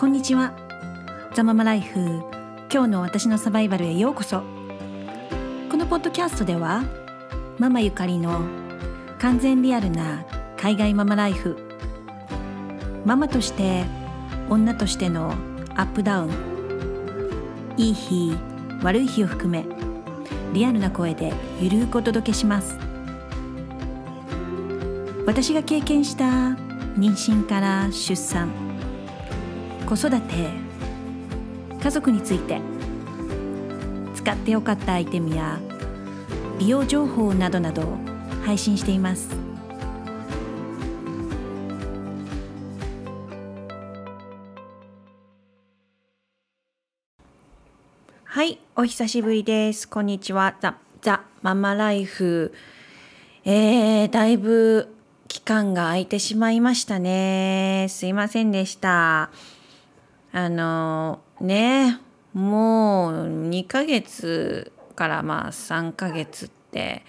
こんにちは。ザママライフ今日の私のサバイバルへようこそ。このポッドキャストではママゆかりの完全リアルな海外ママライフ。ママとして女としてのアップダウン。いい日悪い日を含めリアルな声でゆるくお届けします。私が経験した妊娠から出産。子育て家族について。使ってよかったアイテムや美容情報などなど配信しています。はいお久しぶりです。こんにちは。ザ・ザ・ママライフ。えー、だいぶ期間が空いてしまいましたね。すいませんでした。あのねもう2ヶ月からまあ3ヶ月って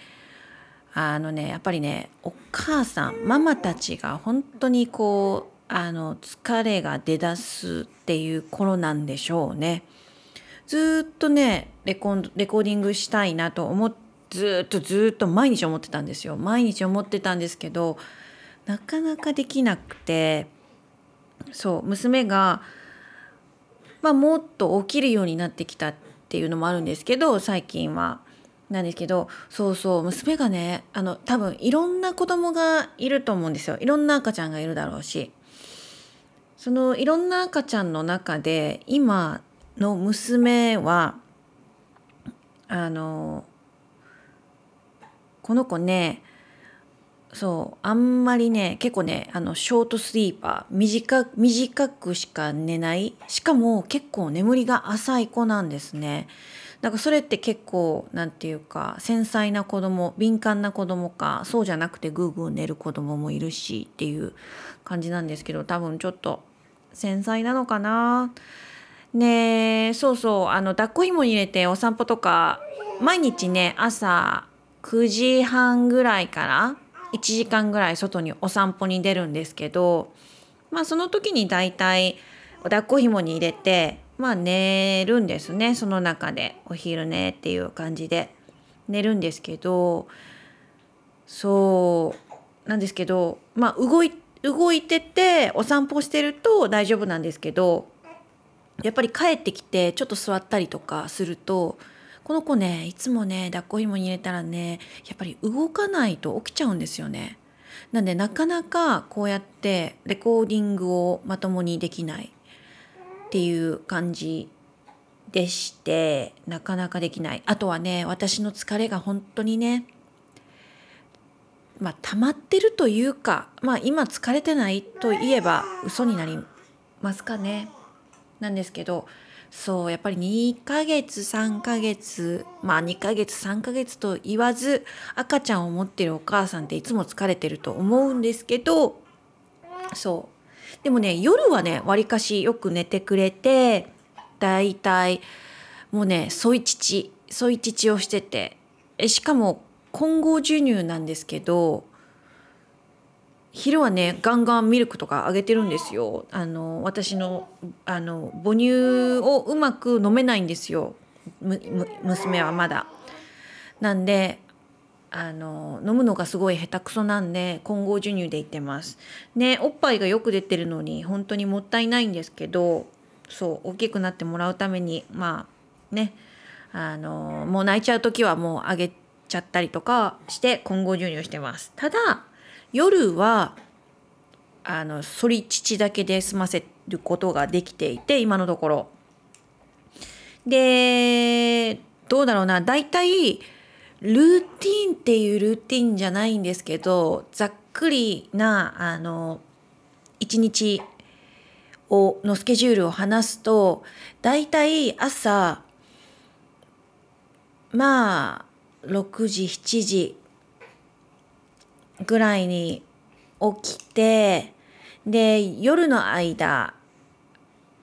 あのねやっぱりねお母さんママたちが本当にこうあの疲れが出だすっていう頃なんでしょうね。ずっとねレコレコーディングしたいなと思ってずっとずっと毎日思ってたんですよ毎日思ってたんですけどなかなかできなくてそう娘がまあ、もっと起きるようになってきたっていうのもあるんですけど最近は。なんですけどそうそう娘がねあの多分いろんな子供がいると思うんですよいろんな赤ちゃんがいるだろうしそのいろんな赤ちゃんの中で今の娘はあのこの子ねそうあんまりね結構ねあのショートスリーパー短短くしか寝ないしかも結構眠りが浅い子なんですね。なんかそれって結構なんていうか繊細な子供敏感な子供かそうじゃなくてグーグー寝る子供もいるしっていう感じなんですけど多分ちょっと繊細なのかな？ねそうそうあの抱っこ紐に入れてお散歩とか毎日ね朝9時半ぐらいから1時間ぐらい外にお散歩に出るんですけどまあその時に大体お抱っこ紐に入れてまあ寝るんですね。その中でお昼寝っていう感じで。寝るんですけどそうなんですけどまあ動い動いててお散歩してると大丈夫なんですけどやっぱり帰ってきてちょっと座ったりとかするとこの子ねいつもね抱っこ紐に入れたらねやっぱり動かないと起きちゃうんですよね。なんでなかなかこうやってレコーディングをまともにできないっていう感じでしてなかなかできないあとはね私の疲れが本当にねまあ溜まってるというかまあ今疲れてないといえば嘘になりますかねなんですけどそうやっぱり2ヶ月3ヶ月まあ2ヶ月3ヶ月と言わず赤ちゃんを持ってるお母さんっていつも疲れてると思うんですけどそう。でもね夜はねわりかしよく寝てくれてだいたいもうね添い乳添い乳をしててしかも混合授乳なんですけど昼はねガンガンミルクとかあげてるんですよあの私のあの母乳をうまく飲めないんですよ娘はまだ。なんであの飲むのがすごい下手くそなんで混合授乳でいってます。ねおっぱいがよく出てるのに本当にもったいないんですけどそう大きくなってもらうためにまあねあのもう泣いちゃう時はもうあげちゃったりとかして混合授乳してます。ただ夜はあの反り乳だけで済ませることができていて今のところ。でどうだろうな大体ルーティンっていうルーティンじゃないんですけどざっくりなあの一日をのスケジュールを話すと大体朝まあ6時7時ぐらいに起きてで夜の間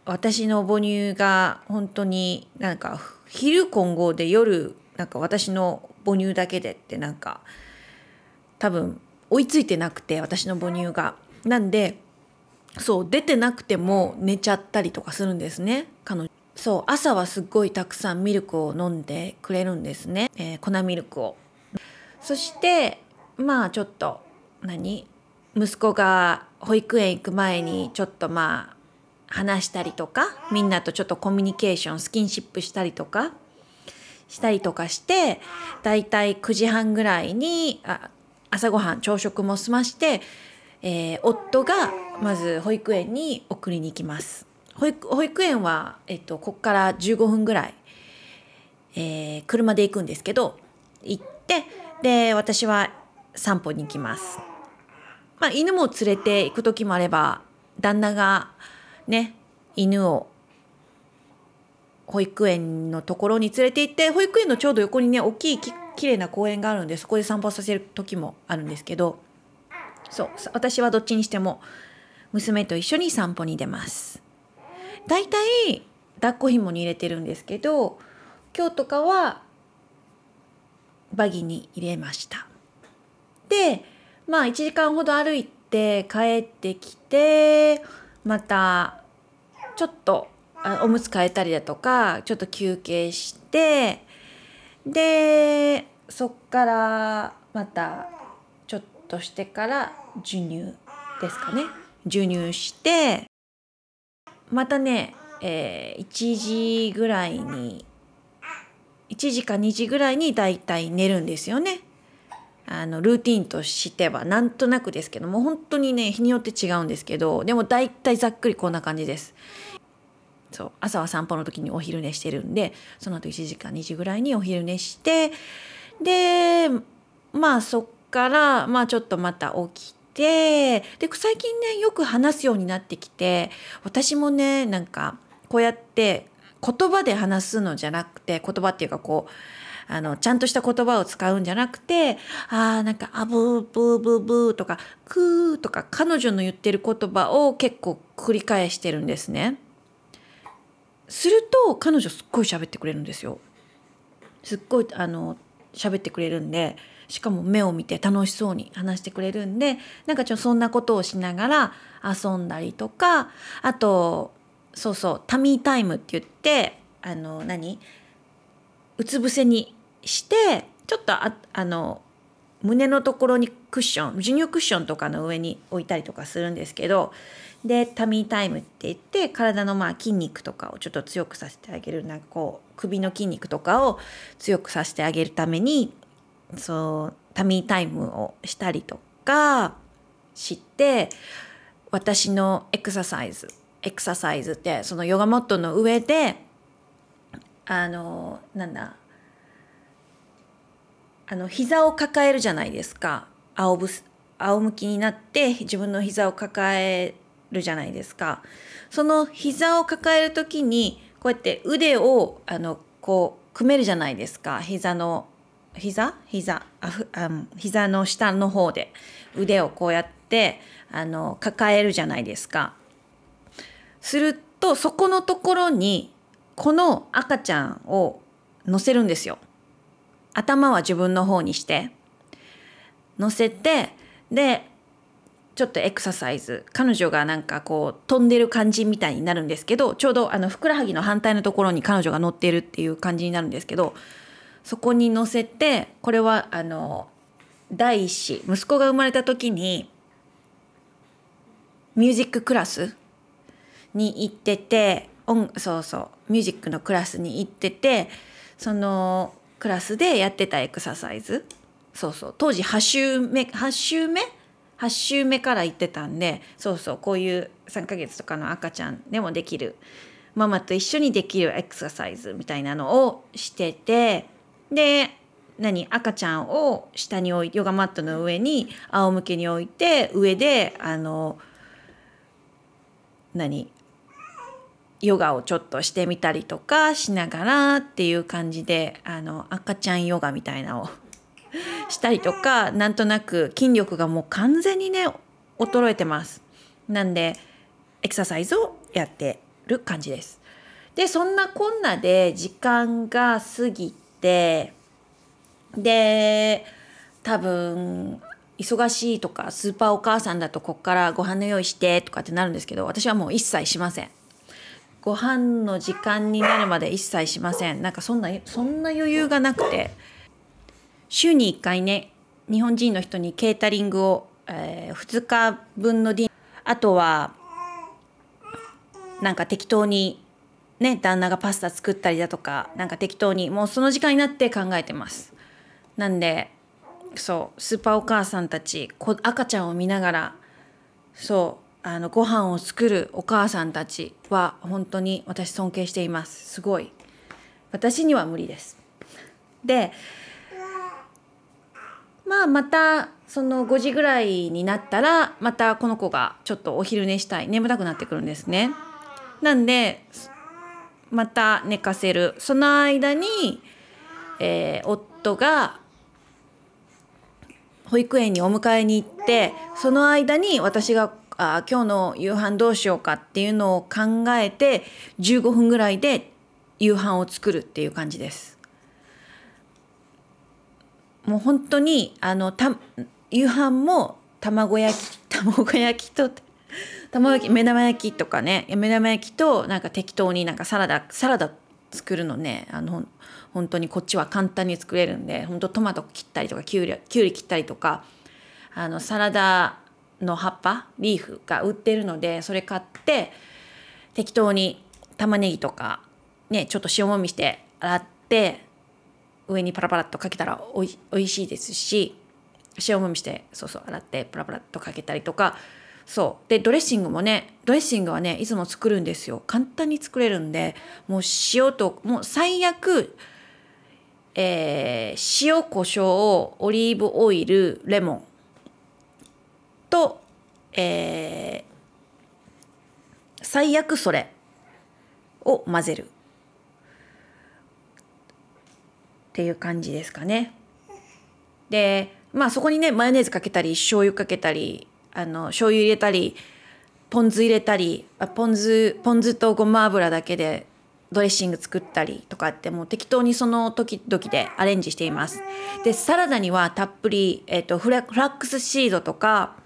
私の母乳が本当になんか昼混合で夜なんか私の母乳だけでってなんか多分追いついてなくて私の母乳が。なんでそう出てなくても寝ちゃったりとかするんですね彼女そう朝はすっごいたくさんミルクを飲んでくれるんですね、えー、粉ミルクをそしてまあちょっと何？息子が保育園行く前にちょっとまあ話したりとかみんなとちょっとコミュニケーションスキンシップしたりとかしたりとかしてだいたい9時半ぐらいにあ朝ごはん朝食も済まして、えー、夫がまず保育園に送りに行きます。保育保育園は、えっと、ここから15分ぐらい、えー、車で行くんですけど行ってで私は散歩に行きます。まあ、犬も連れて行く時もあれば旦那がね犬を保育園のところに連れて行って保育園のちょうど横にね大きいききれいな公園があるんでそこで散歩させる時もあるんですけどそう私はどっちにしても娘と一緒に散歩に出ます。だいたい抱っこ紐に入れてるんですけど今日とかはバギーに入れました。でまあ1時間ほど歩いて帰ってきてまたちょっとおむつ替えたりだとかちょっと休憩してでそっからまたちょっとしてから授乳ですかね授乳してまたね、えー、1時ぐらいに1時か2時ぐらいにだいたい寝るんですよね。あのルーティンとしてはなんとなくですけども本当にね日によって違うんですけどでも大体ざっくりこんな感じです。そう朝は散歩の時にお昼寝してるんでその後1時間2時ぐらいにお昼寝してでまあそっからまあちょっとまた起きてで最近ねよく話すようになってきて私もねなんかこうやって言葉で話すのじゃなくて言葉っていうかこうあの、ちゃんとした言葉を使うんじゃなくて、ああ、なんか、あブーブーブーブーとか、クーとか、彼女の言ってる言葉を結構繰り返してるんですね。すると、彼女すっごい喋ってくれるんですよ。すっごい、あの、喋ってくれるんで、しかも目を見て楽しそうに話してくれるんで、なんかちょっとそんなことをしながら遊んだりとか、あと、そうそう、タミータイムって言って、あの、何？うつ伏せにしてちょっとああの胸のところにクッション授乳クッションとかの上に置いたりとかするんですけどでタミータイムって言って体のまあ筋肉とかをちょっと強くさせてあげる。なんかこう首の筋肉とかを強くさせてあげるためにそうタミータイムをしたりとかして私のエクササイズエクササイズってそのヨガマットの上であのなんだあの膝を抱えるじゃないですか。仰ぶ仰向きになって自分の膝を抱えるじゃないですか。その膝を抱える時にこうやって腕をあのこう組めるじゃないですか。膝の膝？膝？あふあ膝の下の方で。腕をこうやってあの抱えるじゃないですか。するとそこのところにこの赤ちゃんを乗せるんですよ。頭は自分の方にして乗せてでちょっとエクササイズ。彼女がなんかこう飛んでる感じみたいになるんですけどちょうどあのふくらはぎの反対のところに彼女が乗ってるっていう感じになるんですけどそこに乗せてこれはあの第一子息子が生まれた時にミュージッククラスに行っててそうそうミュージックのクラスに行っててそのクラスでやってたエクササイズ。そうそう。当時8週目8週目？8週目から行ってたんでそうそう。こういう3ヶ月とかの赤ちゃんでもできる。ママと一緒にできるエクササイズみたいなのをしててで何？赤ちゃんを下に置いヨガマットの上に仰向けに置いて上であの何？ヨガをちょっとしてみたりとかしながらっていう感じであの赤ちゃんヨガみたいなのを したりとかなんとなく筋力がもう完全にね衰えてます。なんでエクササイズをやってる感じです。でそんなこんなで時間が過ぎてで多分忙しいとかスーパーお母さんだとこっからご飯の用意してとかってなるんですけど私はもう一切しませんご飯の時間になるまで一切しません。なんかそんなそんな余裕がなくて。週に1回ね日本人の人にケータリングを、えー、2日分のディあとはなんか適当にね旦那がパスタ作ったりだとかなんか適当にもうその時間になって考えてます。なんでそうスーパーお母さんたち赤ちゃんを見ながらそうあのご飯を作るお母さんたちは本当に私尊敬しています。すごい。私には無理です。でまあまたその5時ぐらいになったらまたこの子がちょっとお昼寝したい。眠たくなってくるんですね。なんでまた寝かせる。その間に、えー、夫が保育園にお迎えに行ってその間に私があ今日の夕飯どうしようかっていうのを考えて15分ぐらいで夕飯を作るっていう感じです。もう本当にあのた夕飯も卵焼き 卵焼きと卵焼き目玉焼きとかね目玉焼きとなんか適当になんかサラダサラダ作るのねあの本当にこっちは簡単に作れるんで本当トマト切ったりとかきゅうりきゅうり切ったりとかあのサラダの葉っぱリーフが売ってるのでそれ買って適当に玉ねぎとかねちょっと塩もみして洗って上にパラパラっとかけたらおいおいしいですし塩もみしてそうそう洗ってパラパラっとかけたりとかそう。でドレッシングもねドレッシングはねいつも作るんですよ。簡単に作れるんでもう塩ともう最悪えー、塩コショウオリーブオイルレモンと、えー、最悪それを混ぜるっていう感じですかね。でまあそこにねマヨネーズかけたり醤油かけたりあの醤油入れたりポン酢入れたりあポン酢ポン酢とごま油だけでドレッシング作ったりとかってもう適当にその時々でアレンジしています。でサラダにはたっぷり、えーと、フラックスシードとか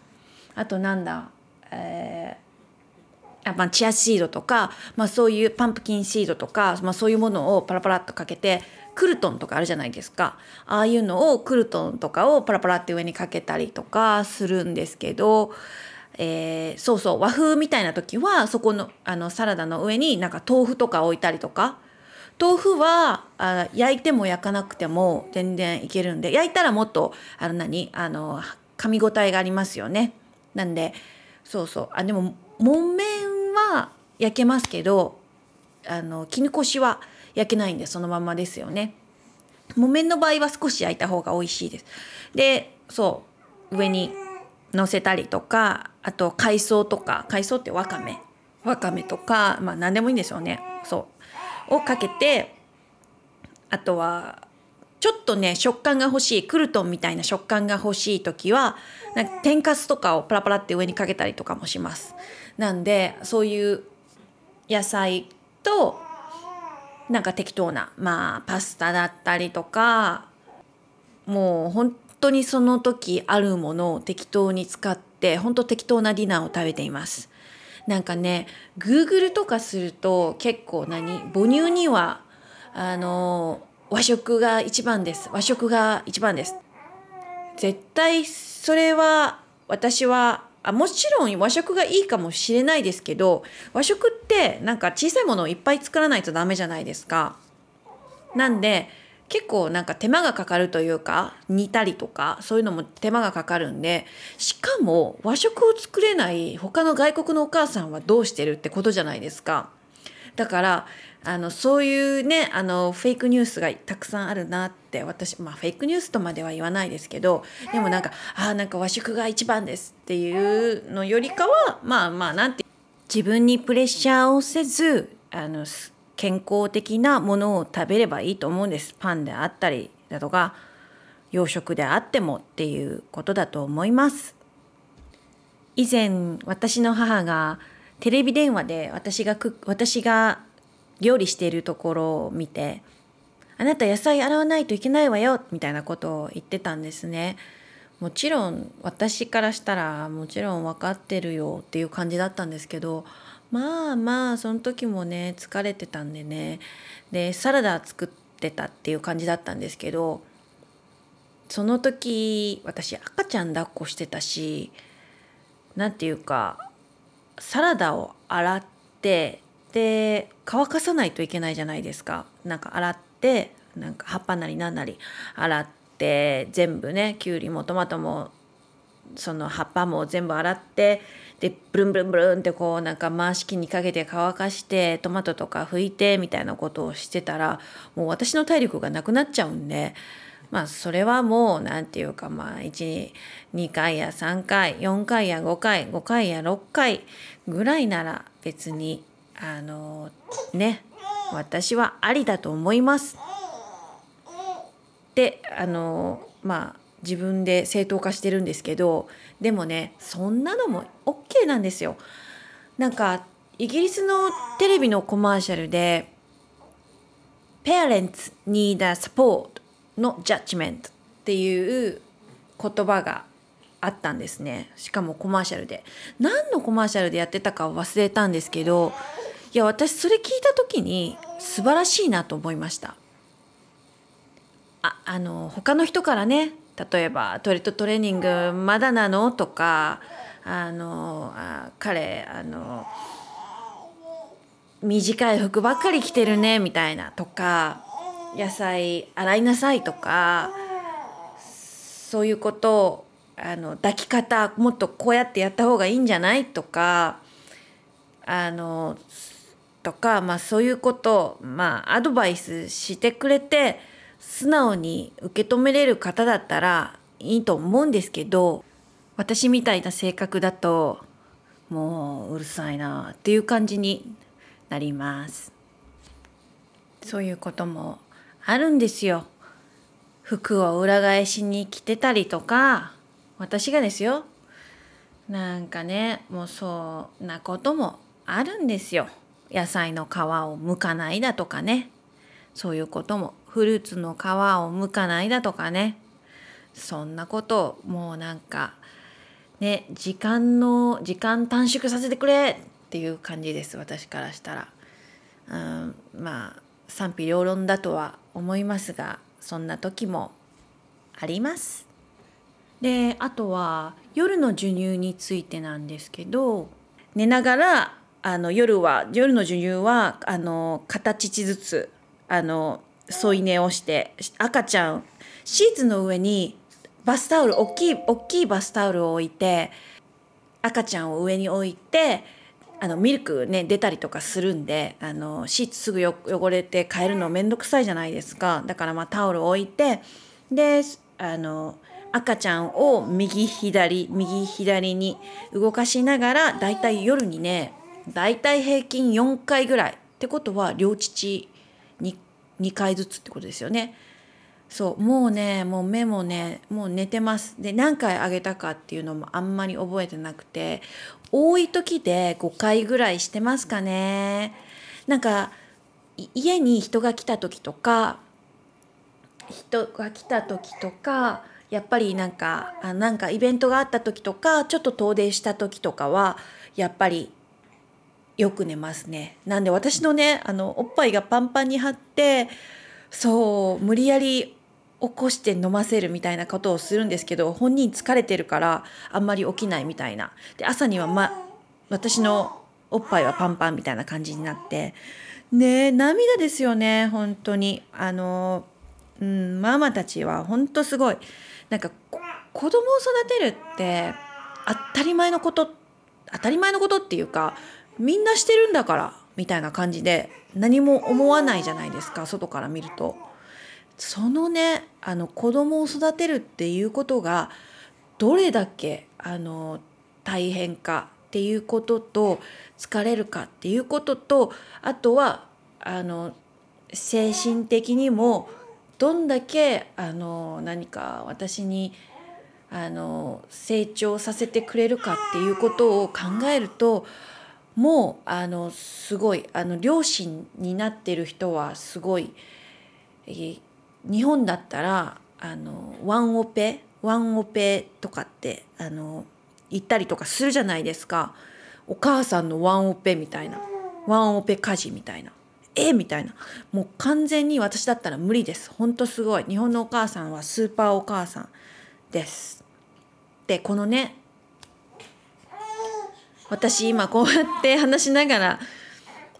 あとなんだ、えーあまあ、チアシードとか、まあ、そういうパンプキンシードとか、まあ、そういうものをパラパラっとかけてクルトンとかあるじゃないですか。ああいうのをクルトンとかをパラパラって上にかけたりとかするんですけどえー、そうそう和風みたいな時はそこのあのサラダの上になんか豆腐とか置いたりとか。豆腐はあ焼いても焼かなくても全然いけるんで焼いたらもっとあの何？あの噛み応えがありますよね。なんでそうそう。あでも木綿は焼けますけどあの絹こしは焼けないんでそのままですよね。木綿の場合は少し焼いた方が美味しいです。でそう。上に乗せたりとかあと海藻とか海藻ってわかめ。わかめとかまあ何でもいいんですよね。そう。をかけてあとはちょっとね食感が欲しいクルトンみたいな食感が欲しい時はなんか天かすとかをパラパラって上にかけたりとかもします。なんでそういう野菜となんか適当なまあパスタだったりとかもう本当にその時あるものを適当に使って本当適当なディナーを食べています。なんかね Google とかすると結構何母乳にはあの和食が一番です和食が一番です絶対それは私はあもちろん和食がいいかもしれないですけど和食ってなんか小さいものをいっぱい作らないとダメじゃないですか。なんで結構なんか手間がかかるというか煮たりとかそういうのも手間がかかるんでしかも和食を作れない他の外国のお母さんはどうしてるってことじゃないですか。だからあのそういうねあのフェイクニュースがたくさんあるなって私まあフェイクニュースとまでは言わないですけどでもなんかあなんか和食が一番ですっていうのよりかはまあまあなんて自分にプレッシャーをせずあの健康的なものを食べればいいと思うんです。パンであったりだとか洋食であってもっていうことだと思います。以前私の母がテレビ電話で私が私が料理しているところを見て「あなた野菜洗わないといけないわよ」みたいなことを言ってたんですね。もちろん私からしたらもちろん分かってるよっていう感じだったんですけどまあまあその時もね疲れてたんでねでサラダ作ってたっていう感じだったんですけどその時私赤ちゃん抱っこしてたし何て言うかサラダを洗ってで乾かさないといけないじゃないですか。なんか洗ってなんか葉っぱなりなんなり洗って全部ねきゅうりもトマトもその葉っぱも全部洗ってでブルンブルンブルンってこうなんか回し器にかけて乾かしてトマトとか拭いてみたいなことをしてたらもう私の体力がなくなっちゃうんでまあそれはもう何て言うかまあ12回や3回4回や5回5回や6回ぐらいなら別にあのね私はありだと思います。であのまあ自分で正当化してるんですけどでもねそんなのも OK なんですよ。なんかイギリスのテレビのコマーシャルで「Parents need a support の judgment」っていう言葉があったんですね。しかもコマーシャルで。何のコマーシャルでやってたか忘れたんですけどいや私それ聞いた時に素晴らしいなと思いました。ああの他の人からね例えばトイレットトレーニングまだなの？とかあのあ彼あの短い服ばっかり着てるね？みたいな。とか野菜洗いなさい？とかそういうことをあの抱き方もっとこうやってやった方がいいんじゃない？とかあのとか、まあ、そういうことを、まあ、アドバイスしてくれて素直に受け止めれる方だったらいいと思うんですけど私みたいな性格だともううるさいなっていう感じになります。そういうこともあるんですよ。服を裏返しに着てたりとか私がですよなんかねもうそんなこともあるんですよ。野菜の皮を剥かないだとかねそういうこともフルーツの皮を剥かないだとかねそんなことをもうなんかね時間の時間短縮させてくれっていう感じです私からしたら。うん、まあ賛否両論だとは思いますがそんな時もあります。であとは夜の授乳についてなんですけど寝ながらあの夜は夜の授乳はあの片乳ずつあの添い寝をして赤ちゃんシーツの上にバスタオル大きい大きいバスタオルを置いて赤ちゃんを上に置いてあのミルクね出たりとかするんであのシーツすぐ汚れて変えるの面倒くさいじゃないですか。だからまあタオルを置いてであの赤ちゃんを右左右左に動かしながらだいたい夜にねだいたい平均4回ぐらい。ってことは両乳 2, 2回ずつってことですよね。そうもうねもう目もねもう寝てます。で何回あげたかっていうのもあんまり覚えてなくて多い時で5回ぐらいしてますかね。なんか家に人が来た時とか人が来た時とかやっぱりなんかあなんかイベントがあった時とかちょっと遠出した時とかはやっぱりよく寝ますね。なんで私のねあのおっぱいがパンパンに張ってそう無理やり起こして飲ませるみたいなことをするんですけど本人疲れてるからあんまり起きないみたいな。で朝には、ま、私のおっぱいはパンパンみたいな感じになってね涙ですよね本当にあの、うん、ママたちは本当すごいなんか子供を育てるって当たり前のこと当たり前のことっていうかみんなしてるんだからみたいな感じで何も思わないじゃないですか外から見ると。そのねあの子供を育てるっていうことがどれだけあの大変かっていうことと疲れるかっていうこととあとはあの精神的にもどんだけあの何か私にあの成長させてくれるかっていうことを考えるともうあのすごいあの両親になってる人はすごい日本だったらあのワンオペワンオペとかってあの言ったりとかするじゃないですか。お母さんのワンオペみたいなワンオペ家事みたいな。えみたいな。もう完全に私だったら無理です。ほんとすごい。日本のお母さんはスーパーお母さんです。でこのね私今こうやって話しながら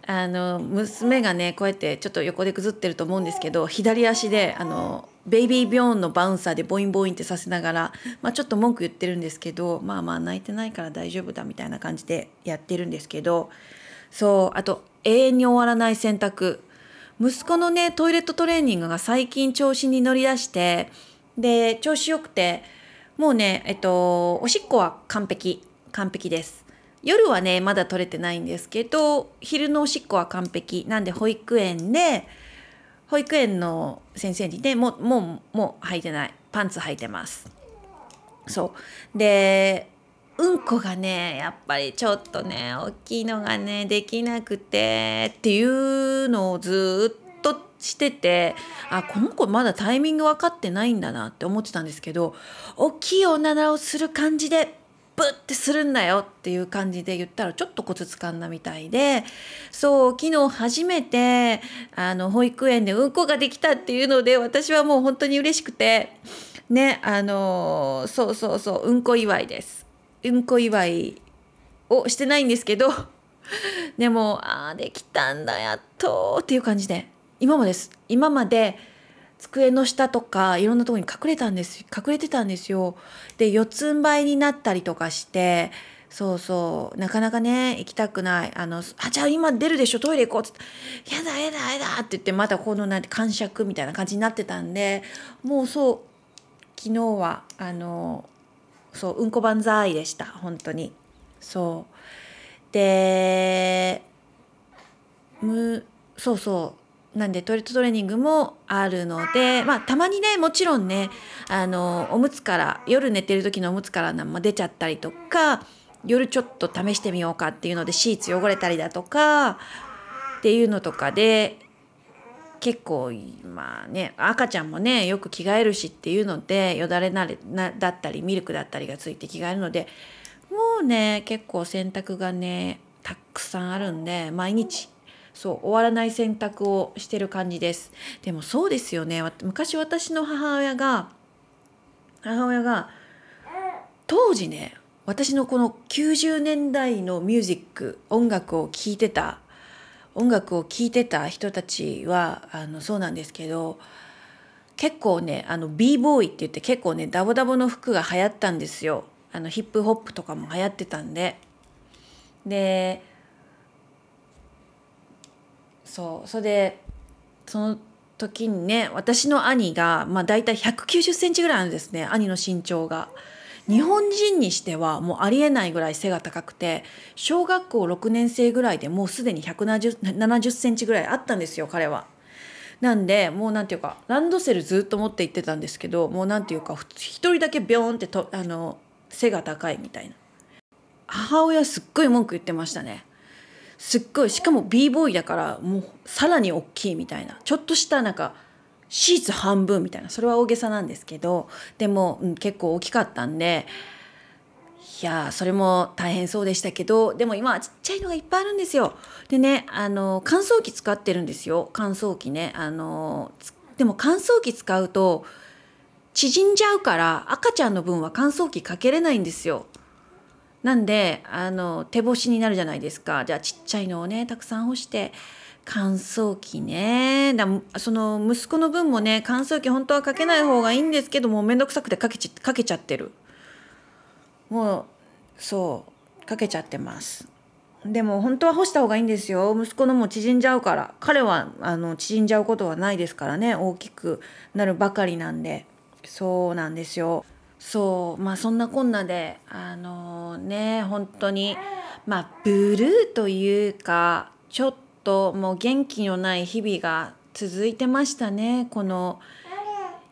あの娘がねこうやってちょっと横でくずってると思うんですけど左足であのベイビービョーンのバウンサーでボインボインってさせながら、まあ、ちょっと文句言ってるんですけどまあまあ泣いてないから大丈夫だみたいな感じでやってるんですけどそうあと永遠に終わらない洗濯息子のねトイレットトレーニングが最近調子に乗りだしてで調子よくてもうねえっとおしっこは完璧。完璧です。夜はねまだ取れてないんですけど昼のおしっこは完璧。なんで保育園で保育園の先生にねもうもうもう履いてない。パンツ履いてます。そう。でうんこがねやっぱりちょっとね大きいのがねできなくてっていうのをずっとしててあこの子まだタイミング分かってないんだなって思ってたんですけど大きいおならをする感じでブッてするんだよっていう感じで言ったらちょっとコツつかんだみたいでそう昨日初めてあの保育園でうんこができたっていうので私はもう本当に嬉しくてねあのそうそうそううんこ祝いです。うんこ祝いをしてないんですけど でもああできたんだやっとっていう感じで今もです。今まで机の下とかいろんなとこに隠れたんです隠れてたんですよ。で四つん這いになったりとかしてそうそう。なかなかね行きたくない。あのあじゃあ今出るでしょトイレ行こうっつって「やだやだやだ」って言ってまたこのなんて感触みたいな感じになってたんでもうそう昨日はあのそううんこ万歳でした本当に。そう。でむそうそう。なんでトイレットトレーニングもあるので、まあ、たまにねもちろんねあのおむつから夜寝てる時のおむつから出ちゃったりとか夜ちょっと試してみようかっていうのでシーツ汚れたりだとかっていうのとかで結構まあね赤ちゃんもねよく着替えるしっていうのでよだれなれなだったりミルクだったりがついて着替えるのでもうね結構洗濯がねたくさんあるんで毎日そう終わらない選択をしてる感じです。でもそうですよね。昔私の母親が母親が当時ね私のこの90年代のミュージック音楽を聴いてた音楽を聴いてた人たちはあのそうなんですけど結構ねあの b ボーイって言って結構ねダボダボの服が流行ったんですよあのヒップホップとかも流行ってたんででそうそれでその時にね私の兄がまあ大体190センチぐらいなんですね兄の身長が。日本人にしてはもうありえないぐらい背が高くて小学校6年生ぐらいでもうすでに170センチぐらいあったんですよ彼は。なんでもうなんていうかランドセルずっと持って行ってたんですけどもうなんていうか一人だけビョーンってとあの背が高いみたいな。母親すっごい文句言ってましたね。すっごいしかも b ボーイだからもうさらに大きいみたいな。ちょっとしたなんかシーツ半分みたいなそれは大げさなんですけどでも、うん、結構大きかったんでいやそれも大変そうでしたけどでも今ちっちゃいのがいっぱいあるんですよ。でねあの乾燥機使ってるんですよ乾燥機ねあのでも乾燥機使うと縮んじゃうから赤ちゃんの分は乾燥機かけれないんですよ。なんであの手干しになるじゃないですかじゃあちっちゃいのをねたくさん干して乾燥機ね。だその息子の分もね乾燥機本当はかけない方がいいんですけども面倒くさくてかけちかけちゃってる。もうそうかけちゃってます。でも本当は干した方がいいんですよ。息子のも縮んじゃうから。彼はあの縮んじゃうことはないですからね。大きくなるばかりなんで。そうなんですよ。そうまあそんなこんなであのね本当にまあブルーというかちょっとともう元気のない日々が続いてましたね。この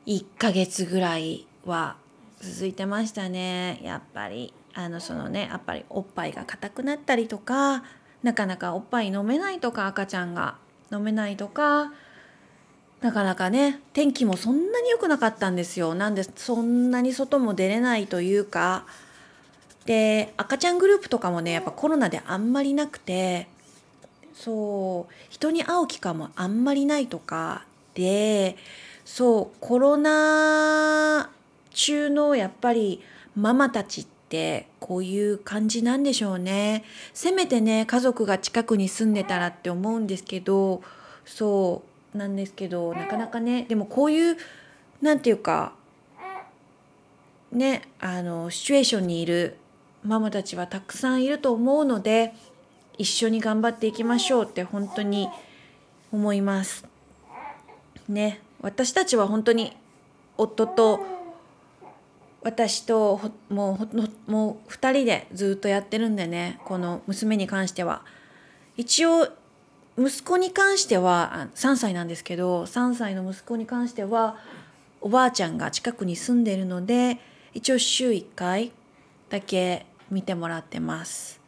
1ヶ月ぐらいは続いてましたね。やっぱりあのそのねやっぱりおっぱいが硬くなったりとかなかなかおっぱい飲めないとか赤ちゃんが飲めないとかなかなかね天気もそんなに良くなかったんですよ。なんでそんなに外も出れないというか。で赤ちゃんグループとかもねやっぱコロナであんまりなくてそう。人に会う機会もあんまりないとかでそうコロナ中のやっぱりママたちってこういう感じなんでしょうね。せめてね家族が近くに住んでたらって思うんですけどそうなんですけどなかなかねでもこういうなんていうかねあのシチュエーションにいるママたちはたくさんいると思うので一緒に頑張っていきましょうって本当に思います。ね私たちは本当に夫と私ともうもう2人でずっとやってるんでねこの娘に関しては一応息子に関しては3歳なんですけど3歳の息子に関してはおばあちゃんが近くに住んでるので一応週1回だけ見てもらってます。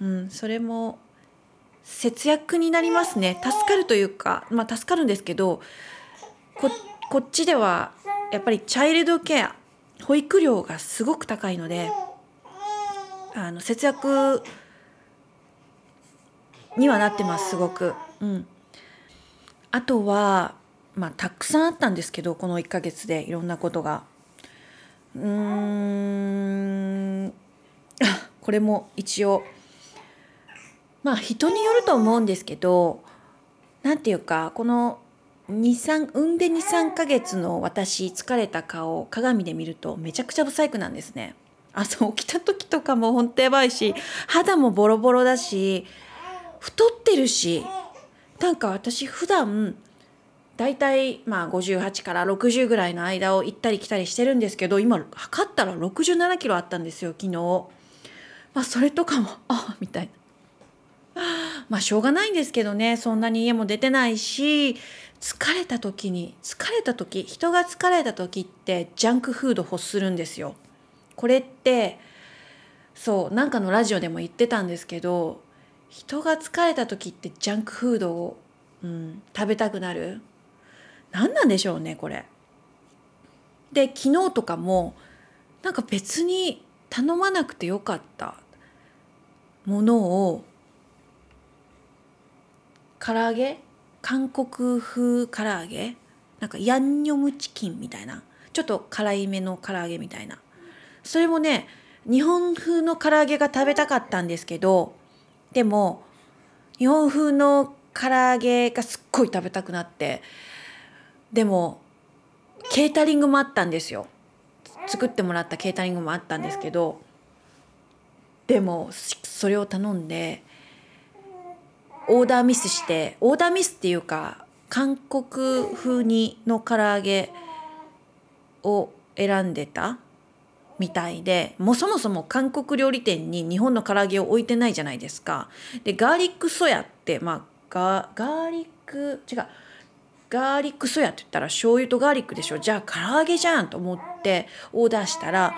うん、それも節約になりますね助かるというかまあ助かるんですけどここっちではやっぱりチャイルドケア保育料がすごく高いのであの節約にはなってますすごく。うん、あとは、まあ、たくさんあったんですけどこの1ヶ月でいろんなことが。うーん これも一応まあ人によると思うんですけど何て言うかこの23産んで23ヶ月の私疲れた顔鏡で見るとめちゃくちゃ不細工なんですね。朝起きた時とかもほんとやばいし肌もボロボロだし太ってるしなんか私普段だいたいまあ58から60ぐらいの間を行ったり来たりしてるんですけど今測ったら67キロあったんですよ昨日。まあそれとかもあみたいな。まあしょうがないんですけどねそんなに家も出てないし疲れた時に疲れた時人が疲れた時ってジャンクフード欲するんですよ。これってそうなんかのラジオでも言ってたんですけど人が疲れた時ってジャンクフードを、うん、食べたくなる？何なんでしょうねこれ。で昨日とかもなんか別に頼まなくてよかったものを唐揚げ？韓国風唐揚げ？なんかヤンニョムチキンみたいな？ちょっと辛いめの唐揚げみたいな。それもね日本風の唐揚げが食べたかったんですけどでも日本風の唐揚げがすっごい食べたくなってでもケータリングもあったんですよ。作ってもらったケータリングもあったんですけどでもそれを頼んでオーダーミスしてオーダーミスっていうか韓国風にの唐揚げを選んでたみたいでもうそもそも韓国料理店に日本の唐揚げを置いてないじゃないですか。でガーリックソヤってまあガーリック違うガーリックソヤって言ったら醤油とガーリックでしょじゃあ唐揚げじゃんと思ってオーダーしたら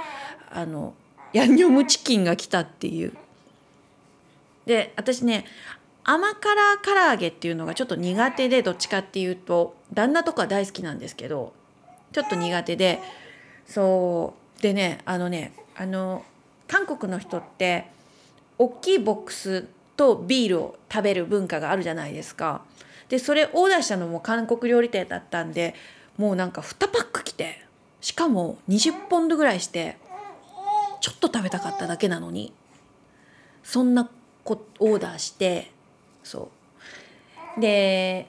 あのヤンニョムチキンが来たっていう。で私ね甘辛唐揚げっていうのがちょっと苦手でどっちかっていうと旦那とか大好きなんですけどちょっと苦手でそうでねあのねあの韓国の人って大きいボックスとビールを食べる文化があるじゃないですか。でそれオーダーしたのも韓国料理店だったんでもうなんか2パック来てしかも20ポンドぐらいしてちょっと食べたかっただけなのにそんなこオーダーしてそう。で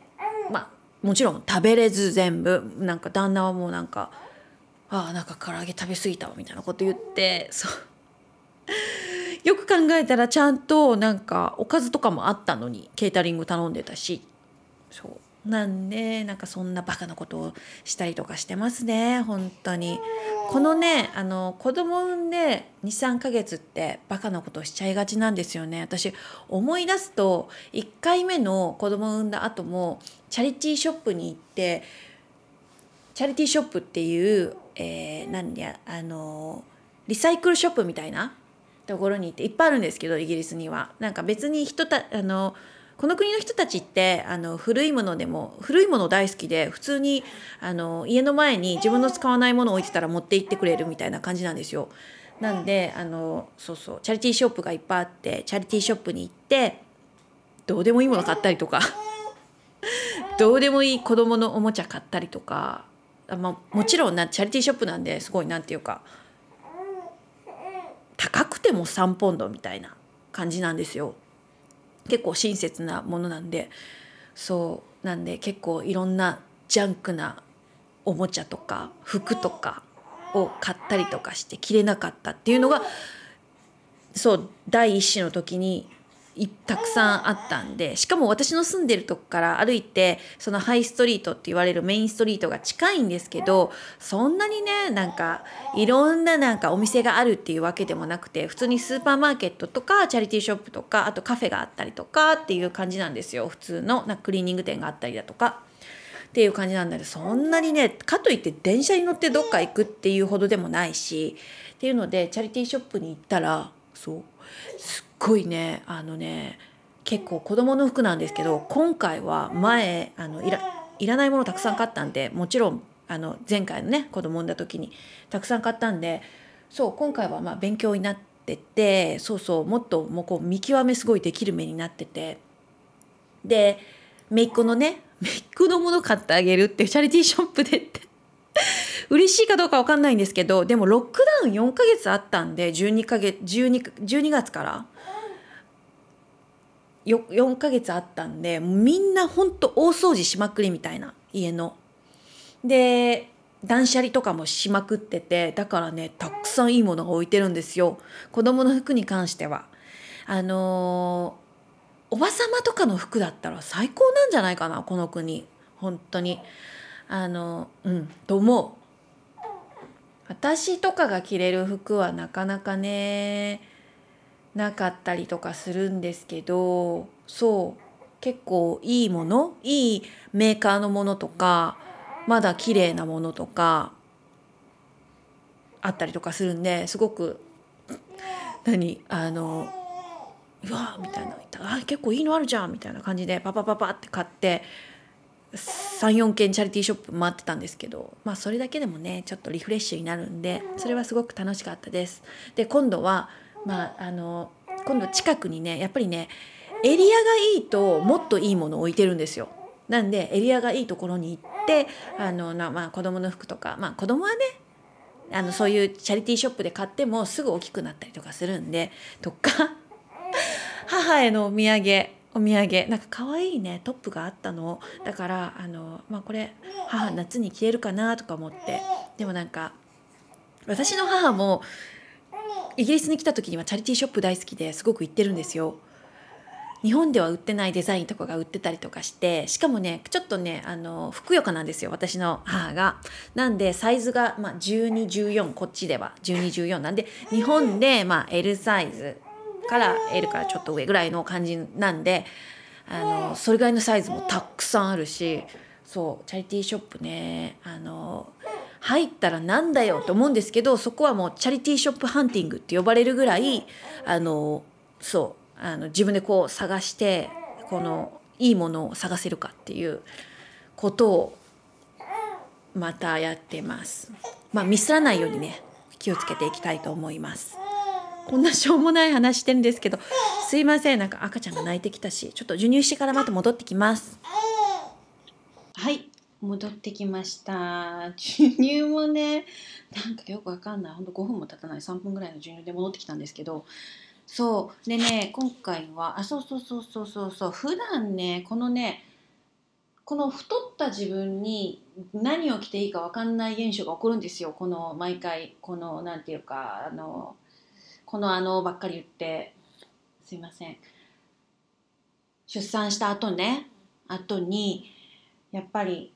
まあもちろん食べれず全部。なんか旦那はもうなんか「ああなんか唐揚げ食べ過ぎたわ」みたいなこと言ってそう。よく考えたらちゃんとなんかおかずとかもあったのにケータリング頼んでたしそう。なんでなんかそんなバカなことをしたりとかしてますね本当にこのねあの子供産んで23ヶ月ってバカなことをしちゃいがちなんですよね私思い出すと1回目の子供産んだ後もチャリティーショップに行ってチャリティーショップっていう、えー、なんやあのリサイクルショップみたいなところに行っていっぱいあるんですけどイギリスには。なんか別に人たあのこの国の人たちってあの古いものでも古いもの大好きで普通にあの家の前に自分の使わないものを置いてたら持って行ってくれるみたいな感じなんですよ。なんであのそうそうチャリティーショップがいっぱいあってチャリティーショップに行ってどうでもいいもの買ったりとか どうでもいい子供のおもちゃ買ったりとかあ、まあ、もちろんなチャリティーショップなんですごいなんていうか高くても3ポンドみたいな感じなんですよ。結構親切なものなんでそうなんで結構いろんなジャンクなおもちゃとか服とかを買ったりとかして着れなかったっていうのがそう第一子の時にたくさんあったんでしかも私の住んでるとこから歩いてそのハイストリートって言われるメインストリートが近いんですけどそんなにねなんかいろんななんかお店があるっていうわけでもなくて普通にスーパーマーケットとかチャリティーショップとかあとカフェがあったりとかっていう感じなんですよ普通のなクリーニング店があったりだとか。っていう感じなんだけどそんなにねかといって電車に乗ってどっか行くっていうほどでもないしっていうのでチャリティーショップに行ったらそうすっごいねあのね結構子供の服なんですけど今回は前あのいらいらないものたくさん買ったんでもちろんあの前回のね子供産んだ時にたくさん買ったんでそう今回はまあ勉強になっててそうそうもっともうこう見極めすごいできる目になっててで姪っ子のね姪っ子のもの買ってあげるってチャリティーショップでって嬉しいかどうか分かんないんですけどでもロックダウン4ヶ月あったんで12ヶ月 12, 12月から4ヶ月あったんでみんなほんと大掃除しまくりみたいな家の。で断捨離とかもしまくっててだからねたくさんいいものが置いてるんですよ子供の服に関しては。あのー、おばさまとかの服だったら最高なんじゃないかなこの国本当に。あのうんと思う。私とかが着れる服はなかなかねなかったりとかするんですけどそう結構いいものいいメーカーのものとかまだ綺麗なものとかあったりとかするんですごく何あのうわみたいなあ結構いいのあるじゃんみたいな感じでパパパパって買って34軒チャリティーショップ回ってたんですけどまあそれだけでもねちょっとリフレッシュになるんでそれはすごく楽しかったです。で今度はまああの今度近くにねやっぱりねエリアがいいともっといいものを置いてるんですよ。なんでエリアがいいところに行ってあのな、まあ、子供の服とか、まあ、子供はねあのそういうチャリティーショップで買ってもすぐ大きくなったりとかするんでとか 母へのお土産お土産なんか可愛いねトップがあったのだからあの、まあ、これ母夏に着れるかなとか思ってでもなんか私の母もイギリスに来た時にはチャリティーショップ大好きですごく行ってるんですよ。日本では売ってないデザインとかが売ってたりとかしてしかもねちょっとねあのふくよかなんですよ私の母が。なんでサイズが、まあ、1214こっちでは1214なんで日本で、まあ、L サイズから L からちょっと上ぐらいの感じなんであのそれぐらいのサイズもたくさんあるしそうチャリティーショップねあの入ったらなんだよと思うんですけどそこはもうチャリティーショップハンティングって呼ばれるぐらいあのそうあの自分でこう探してこのいいものを探せるかっていうことをまたやってます。まあミスらないようにね気をつけていきたいと思います。こんなしょうもない話してるんですけどすいませんなんか赤ちゃんが泣いてきたしちょっと授乳してからまた戻ってきます。はい戻ってきました。授乳もねなんかよくわかんない。ほんと5分も経たない。3分ぐらいの授乳で戻ってきたんですけど。そう。でね今回はあそうそうそうそうそうそう。普段ねこのねこの太った自分に何を着ていいか分かんない現象が起こるんですよ。この毎回この何て言うかあのこのあのばっかり言って。すいません。出産した後ね後にやっぱり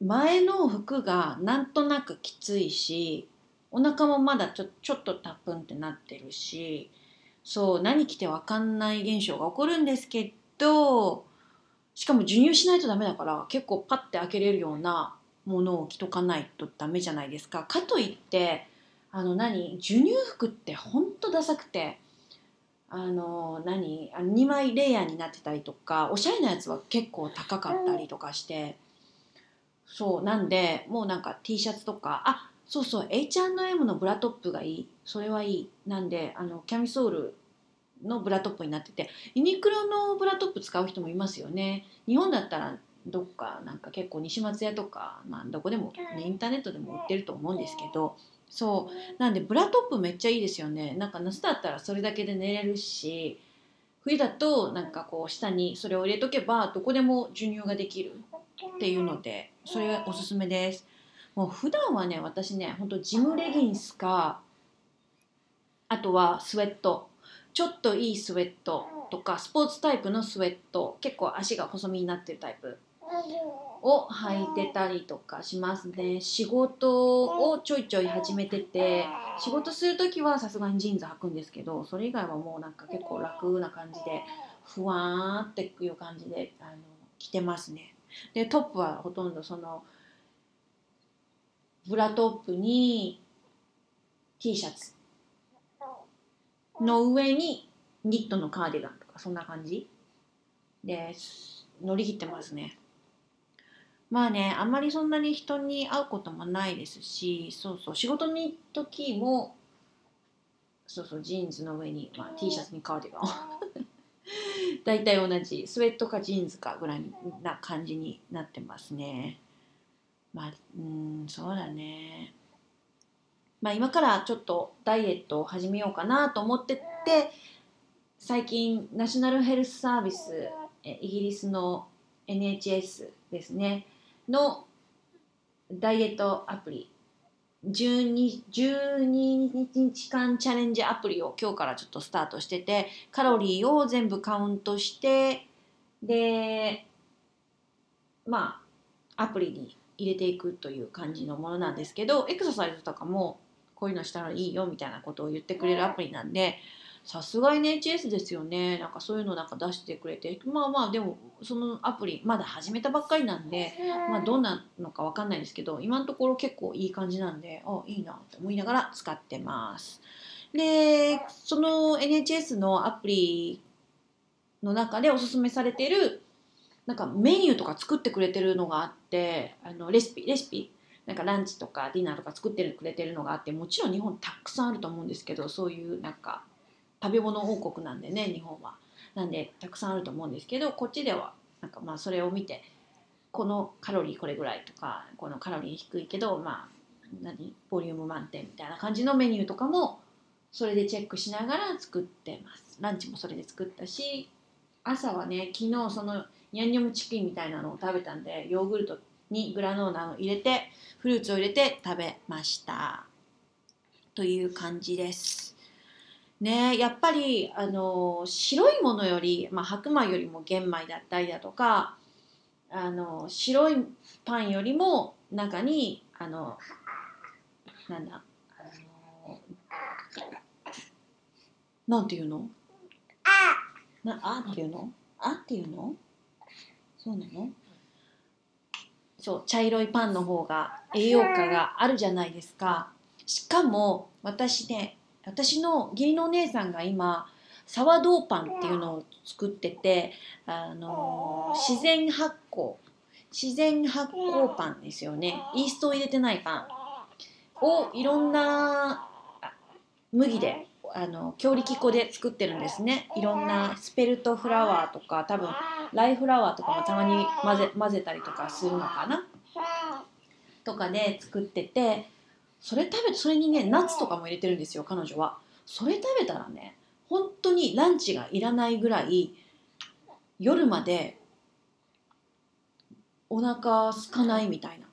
前の服がなんとなくきついしお腹もまだちょちょっとタップンってなってるしそう何着て分かんない現象が起こるんですけどしかも授乳しないとダメだから結構パッて開けれるようなものを着とかないとダメじゃないですか。かといってあの何？授乳服ってほんとダサくてあの何？あの2枚レイヤーになってたりとかおしゃれなやつは結構高かったりとかしてそうなんでもうなんか T シャツとかあそうそう H&M のブラトップがいい。それはいい。なんであのキャミソールのブラトップになっててユニクロのブラトップ使う人もいますよね。日本だったらどっかなんか結構西松屋とか、まあ、どこでも、ね、インターネットでも売ってると思うんですけどそう。なんでブラトップめっちゃいいですよね。なんか夏だったらそれだけで寝れるし冬だとなんかこう下にそれを入れとけばどこでも授乳ができる。っていうのでそれがおすすめです。もう普段はね私ねほんとジムレギンスかあとはスウェット。ちょっといいスウェットとかスポーツタイプのスウェット。結構足が細身になってるタイプを履いてたりとかしますね。仕事をちょいちょい始めてて仕事する時はさすがにジーンズ履くんですけどそれ以外はもうなんか結構楽な感じでふわーっていう感じであの着てますね。でトップはほとんどそのブラトップに T シャツ。の上にニットのカーディガンとかそんな感じ。で乗り切ってますね。まあねあんまりそんなに人に会うこともないですしそうそう仕事に行く時もそうそうジーンズの上に、まあ、T シャツにカーディガン 大体同じ。スウェットかジーンズかぐらいな感じになってますね。まあうんそうだね。まあ今からちょっとダイエットを始めようかなと思ってて最近ナショナルヘルスサービスイギリスの NHS ですねのダイエットアプリ 12, 12日間チャレンジアプリを今日からちょっとスタートしててカロリーを全部カウントしてでまあアプリに入れていくという感じのものなんですけどエクササイズとかもこういうのしたらいいよみたいなことを言ってくれるアプリなんでさすが NHS ですよね。なんかそういうのなんか出してくれて。まあまあでもそのアプリまだ始めたばっかりなんで、まあ、どんなのか分かんないですけど今のところ結構いい感じなんであいいなと思いながら使ってます。でその NHS のアプリの中でおすすめされてるなんかメニューとか作ってくれてるのがあってあのレシピレシピ。なんかランチとかディナーとか作ってくれてるのがあってもちろん日本たくさんあると思うんですけどそういうなんか食べ物王国なんでね日本は。なんでたくさんあると思うんですけどこっちではなんかまあそれを見てこのカロリーこれぐらいとかこのカロリー低いけどまあ何ボリューム満点みたいな感じのメニューとかもそれでチェックしながら作ってます。ランチもそれで作ったし朝はね昨日そのヤンニョムチキンみたいなのを食べたんでヨーグルトにグラノーラを入れてフルーツを入れて食べました。という感じです。ねやっぱりあの白いものより、まあ、白米よりも玄米だったりだとかあの白いパンよりも中にあのなんだあのなんていうの？あなあっていうの？あっていうの？そうなの？そう茶色いパンの方が栄養価があるじゃないですか。しかも私ね私の義理のお姉さんが今サワドーパンっていうのを作っててあの自然発酵自然発酵パンですよね。イーストを入れてないパン。をいろんな麦であの強力粉で作ってるんですね。いろんなスペルトフラワーとか多分ライフラワーとかもたまに混ぜ混ぜたりとかするのかな？とかで作っててそれ食べそれにねナッツとかも入れてるんですよ彼女は。それ食べたらね本当にランチがいらないぐらい夜までお腹空かないみたいな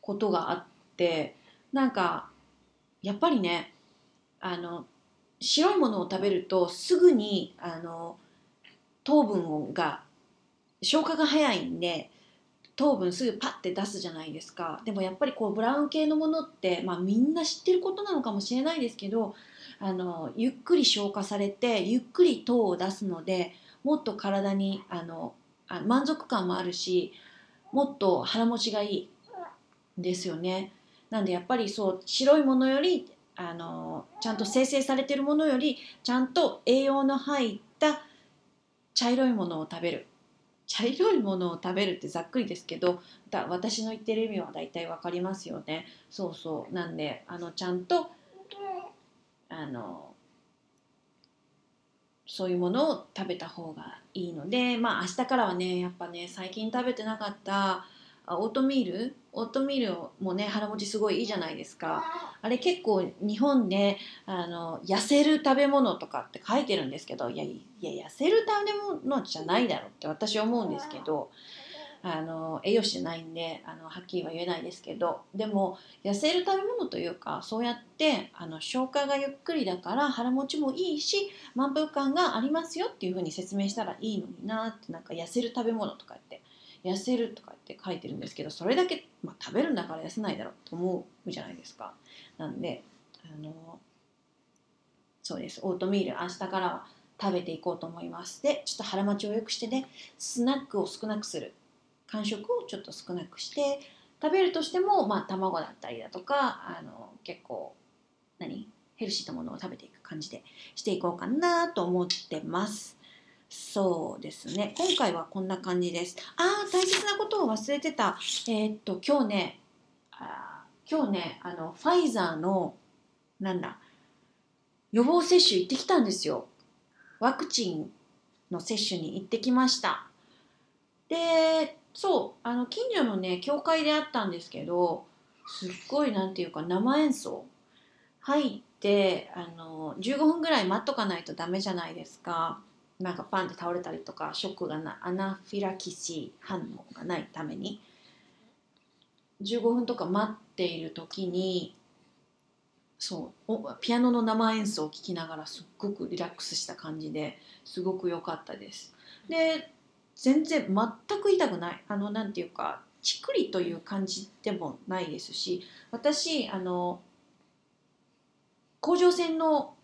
ことがあってなんかやっぱりねあの白いものを食べるとすぐにあの糖分が消化が早いんで糖分すぐパッて出すじゃないですかでもやっぱりこうブラウン系のものって、まあ、みんな知ってることなのかもしれないですけどあのゆっくり消化されてゆっくり糖を出すのでもっと体にあのあ満足感もあるしもっと腹持ちがいいですよね。なんでやっぱりそう白いものよりあのちゃんと生成されてるものよりちゃんと栄養の入った茶色いものを食べる茶色いものを食べるってざっくりですけどだ私の言ってる意味は大体わかりますよね。そうそう。なんであのちゃんとあのそういうものを食べた方がいいのでまあ明日からはねやっぱね最近食べてなかったオートミール？オートミールもね腹持ちすごいいいじゃないですか。あれ結構日本であの痩せる食べ物とかって書いてるんですけどいやいや痩せる食べ物じゃないだろうって私思うんですけどあの栄養士じゃないんであのはっきりは言えないですけどでも痩せる食べ物というかそうやってあの消化がゆっくりだから腹持ちもいいし満腹感がありますよっていうふうに説明したらいいのになってなんか痩せる食べ物とかって痩せるとかって書いてるんですけどそれだけ、まあ、食べるんだから痩せないだろうと思うじゃないですか。なんであのそうですオートミール明日からは食べていこうと思いますでちょっと腹持ちを良くしてねスナックを少なくする間食をちょっと少なくして食べるとしても、まあ、卵だったりだとかあの結構何？ヘルシーなものを食べていく感じでしていこうかなと思ってます。そうですね。今回はこんな感じです。ああ、大切なことを忘れてた。えー、っと、今日ね、あ今日ね、あの、ファイザーの、なんだ、予防接種行ってきたんですよ。ワクチンの接種に行ってきました。で、そうあの近所のね教会であったんですけどすっごいなんていうか生演奏入ってあの15分ぐらい待っとかないとダメじゃないですかなんかパンって倒れたりとかショックがないアナフィラキシー反応がないために15分とか待っている時にそうピアノの生演奏を聴きながらすっごくリラックスした感じですごく良かったです。で全然全く痛くないあのなんていうかちくりという感じでもないですし私あの甲状腺の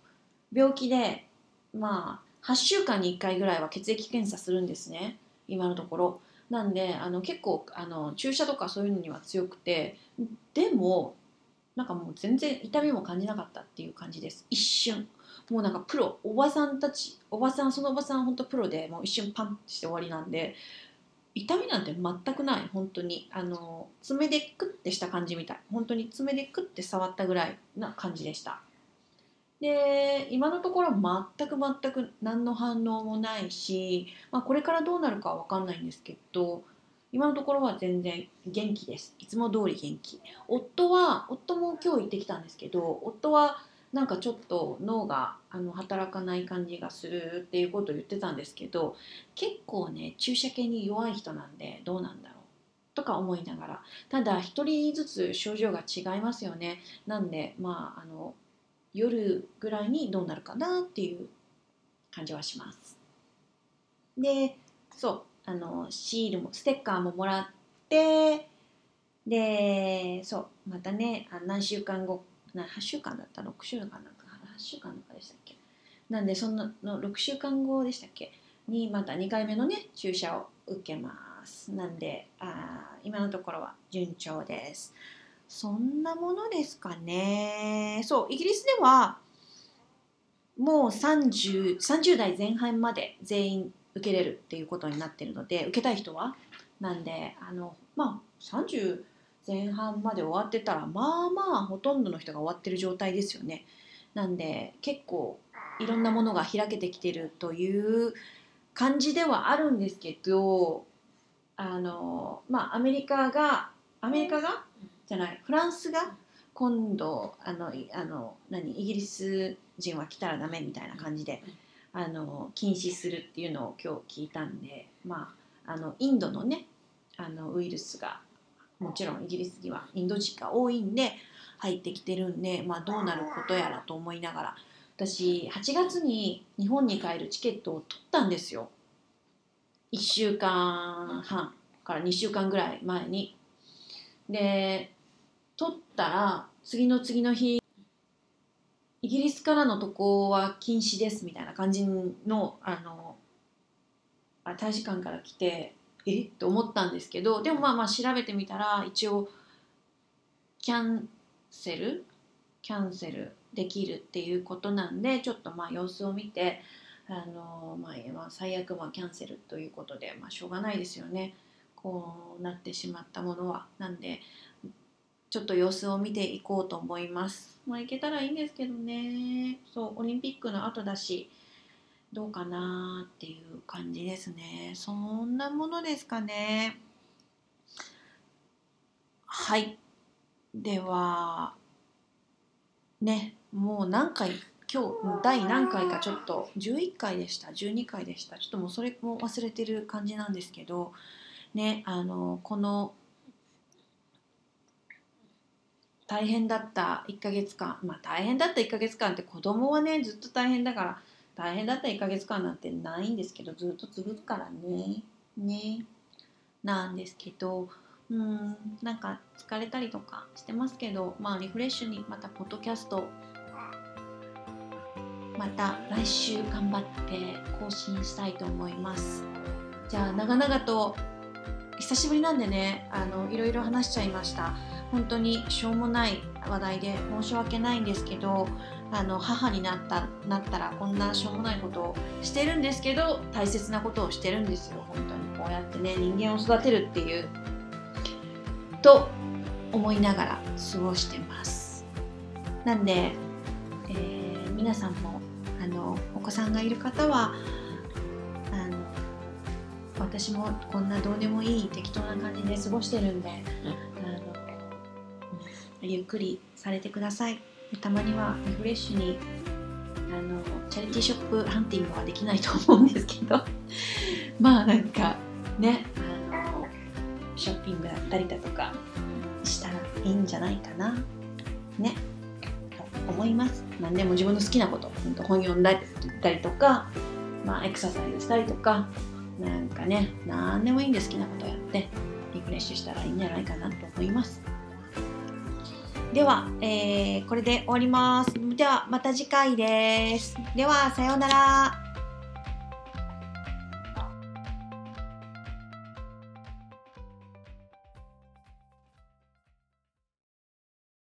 病気でまあ8週間に1回ぐらいは血液検査するんですね。今のところ。なんであの結構あの注射とかそういうのには強くてでもなんかもう全然痛みも感じなかったっていう感じです。一瞬。もうなんかプロおばさんたちおばさんそのおばさん本当プロでもう一瞬パンってして終わりなんで痛みなんて全くない。本当に。あの爪でクッてした感じみたい。本当に爪でクッて触ったぐらいな感じでした。で今のところ全く全く何の反応もないし、まあ、これからどうなるかは分かんないんですけど今のところは全然元気です。いつも通り元気。夫は夫も今日行ってきたんですけど夫はなんかちょっと脳があの働かない感じがするっていうことを言ってたんですけど結構ね注射系に弱い人なんでどうなんだろう。とか思いながら。ただ1人ずつ症状が違いますよね。なんでまああの夜ぐらいにどうなるかなっていう感じはします。でそうあのシールもステッカーももらってでそうまたねあ何週間後な8週間だった？6週間だった8週間とかでしたっけ？なんでそのの6週間後でしたっけ？にまた2回目のね注射を受けます。なんであ今のところは順調です。そんなものですかねそうイギリスではもう 30, 30代前半まで全員受けれるっていうことになってるので受けたい人は？なんであのまあ30前半まで終わってたらまあまあほとんどの人が終わってる状態ですよね。なんで結構いろんなものが開けてきてるという感じではあるんですけどあのまあアメリカがアメリカがじゃない。フランスが今度あのあの何イギリス人は来たらダメみたいな感じであの禁止するっていうのを今日聞いたんでまああのインドのねあのウイルスがもちろんイギリスにはインド人が多いんで入ってきてるんで、まあ、どうなることやらと思いながら。私8月に日本に帰るチケットを取ったんですよ。1週間半から2週間ぐらい前に。で取ったら次の次の日イギリスからの渡航は禁止ですみたいな感じのあの大使館から来てえ？って思ったんですけどでもまあまあ調べてみたら一応キャンセル？キャンセルできるっていうことなんでちょっとまあ様子を見てあの、まあ、最悪まあキャンセルということで、まあ、しょうがないですよね。こうなってしまったものは。なんでちょっと様子を見ていこうと思います。まあ、行けたらいいんですけどね。そう、オリンピックの後だし、どうかなっていう感じですね。そんなものですかね。はい。では、ね、もう何回、今日第何回かちょっと11回でした12回でしたちょっともうそれも忘れてる感じなんですけどねあのこの大変だった1ヶ月間。まあ大変だった1ヶ月間って子供はねずっと大変だから大変だった1ヶ月間なんてないんですけどずっと続くからね。ね。なんですけどうんなんか疲れたりとかしてますけどまあリフレッシュにまたポッドキャストまた来週頑張って更新したいと思います。じゃあ長々と久しぶりなんでねあのいろいろ話しちゃいました。本当にしょうもない話題で申し訳ないんですけどあの母になったなったらこんなしょうもないことをしてるんですけど大切なことをしてるんですよ。本当にこうやってね人間を育てるっていうと思いながら過ごしてます。なんで、えー、皆さんもあのお子さんがいる方はあの私もこんなどうでもいい適当な感じで過ごしてるんで、ゆっくりされてください。たまにはリフレッシュにあのチャリティーショップハンティングはできないと思うんですけど。まあなんかねあのショッピングだったりだとかしたらいいんじゃないかな。ね。と思います。何でも自分の好きなこと本読んだりとか、まあ、エクササイズしたりとかなんかね何でもいいんで好きなことやってリフレッシュしたらいいんじゃないかなと思います。では、えー、これで終わります。では、また次回です。では、さようなら。